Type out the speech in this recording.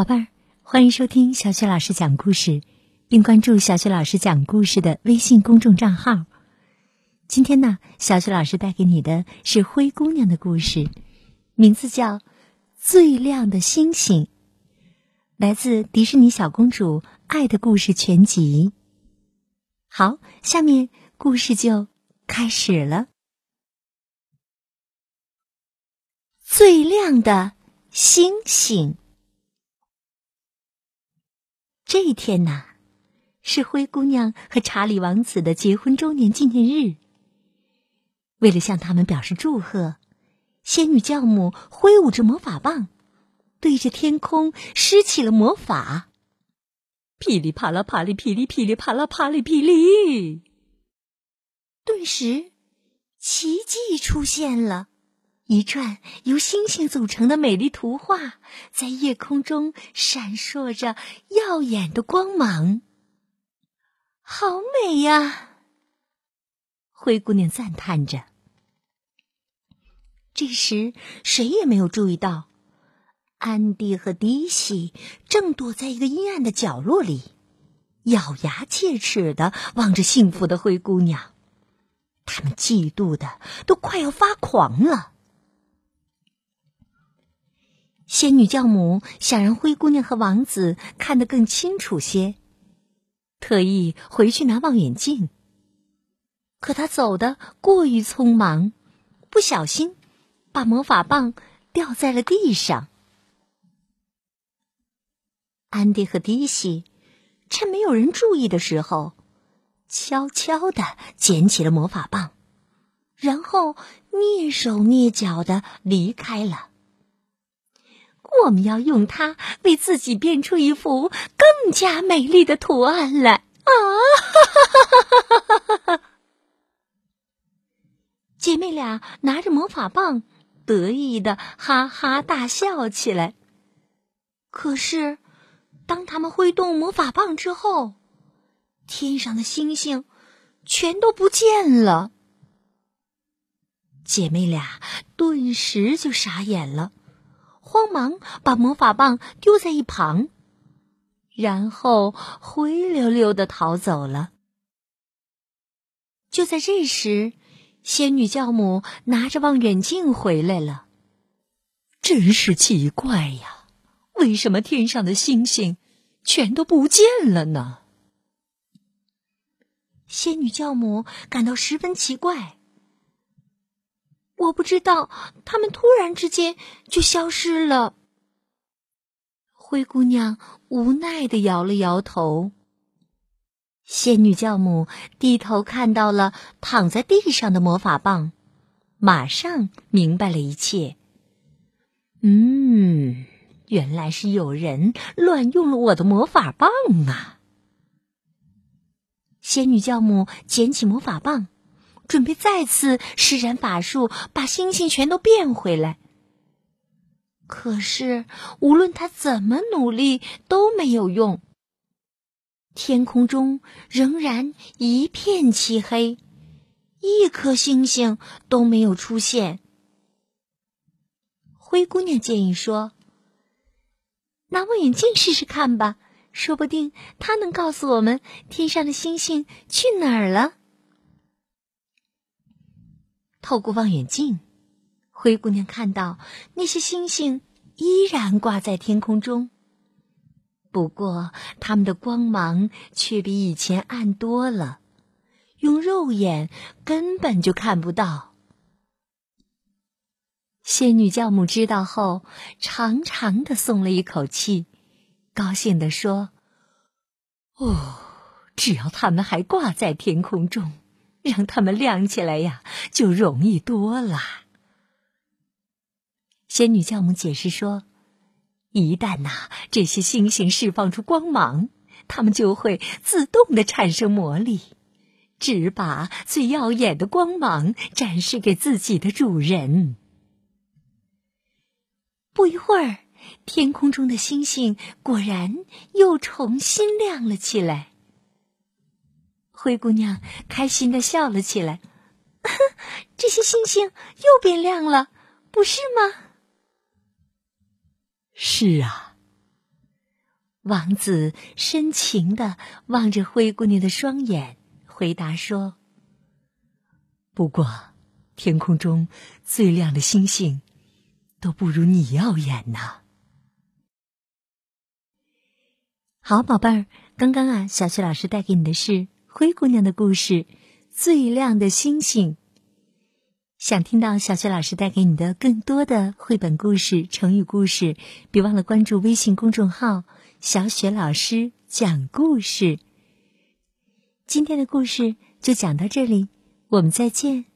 宝贝儿，欢迎收听小雪老师讲故事，并关注小雪老师讲故事的微信公众账号。今天呢，小雪老师带给你的是灰姑娘的故事，名字叫《最亮的星星》，来自迪士尼小公主《爱的故事全集》。好，下面故事就开始了。最亮的星星。这一天呐，是灰姑娘和查理王子的结婚周年纪念日。为了向他们表示祝贺，仙女教母挥舞着魔法棒，对着天空施起了魔法。噼里啪啦，啪里噼里噼里啪啦，啪里噼里。顿时，奇迹出现了。一串由星星组成的美丽图画，在夜空中闪烁着耀眼的光芒。好美呀！灰姑娘赞叹着。这时，谁也没有注意到，安迪和迪西正躲在一个阴暗的角落里，咬牙切齿的望着幸福的灰姑娘。他们嫉妒的都快要发狂了。仙女教母想让灰姑娘和王子看得更清楚些，特意回去拿望远镜。可她走得过于匆忙，不小心把魔法棒掉在了地上。安迪和迪西趁没有人注意的时候，悄悄的捡起了魔法棒，然后蹑手蹑脚的离开了。我们要用它为自己变出一幅更加美丽的图案来啊！姐妹俩拿着魔法棒，得意的哈哈大笑起来。可是，当他们挥动魔法棒之后，天上的星星全都不见了。姐妹俩顿时就傻眼了。慌忙把魔法棒丢在一旁，然后灰溜溜的逃走了。就在这时，仙女教母拿着望远镜回来了。真是奇怪呀，为什么天上的星星全都不见了呢？仙女教母感到十分奇怪。我不知道，他们突然之间就消失了。灰姑娘无奈的摇了摇头。仙女教母低头看到了躺在地上的魔法棒，马上明白了一切。嗯，原来是有人乱用了我的魔法棒啊！仙女教母捡起魔法棒。准备再次施展法术，把星星全都变回来。可是无论他怎么努力都没有用。天空中仍然一片漆黑，一颗星星都没有出现。灰姑娘建议说：“拿望远镜试试看吧，说不定它能告诉我们天上的星星去哪儿了。”透过望远镜，灰姑娘看到那些星星依然挂在天空中，不过它们的光芒却比以前暗多了，用肉眼根本就看不到。仙女教母知道后，长长的松了一口气，高兴地说：“哦，只要它们还挂在天空中。”让它们亮起来呀，就容易多了。仙女教母解释说：“一旦呐这些星星释放出光芒，它们就会自动的产生魔力，只把最耀眼的光芒展示给自己的主人。”不一会儿，天空中的星星果然又重新亮了起来。灰姑娘开心的笑了起来，这些星星又变亮了，不是吗？是啊，王子深情的望着灰姑娘的双眼，回答说：“不过，天空中最亮的星星，都不如你耀眼呢。”好，宝贝儿，刚刚啊，小雪老师带给你的是灰姑娘的故事《最亮的星星》。想听到小雪老师带给你的更多的绘本故事、成语故事，别忘了关注微信公众号“小雪老师讲故事”。今天的故事就讲到这里，我们再见。